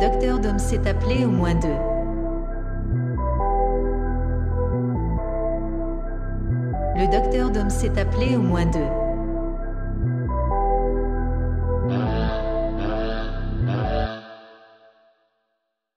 Docteur Dom s'est appelé au moins deux. Le docteur Dom s'est appelé au moins deux.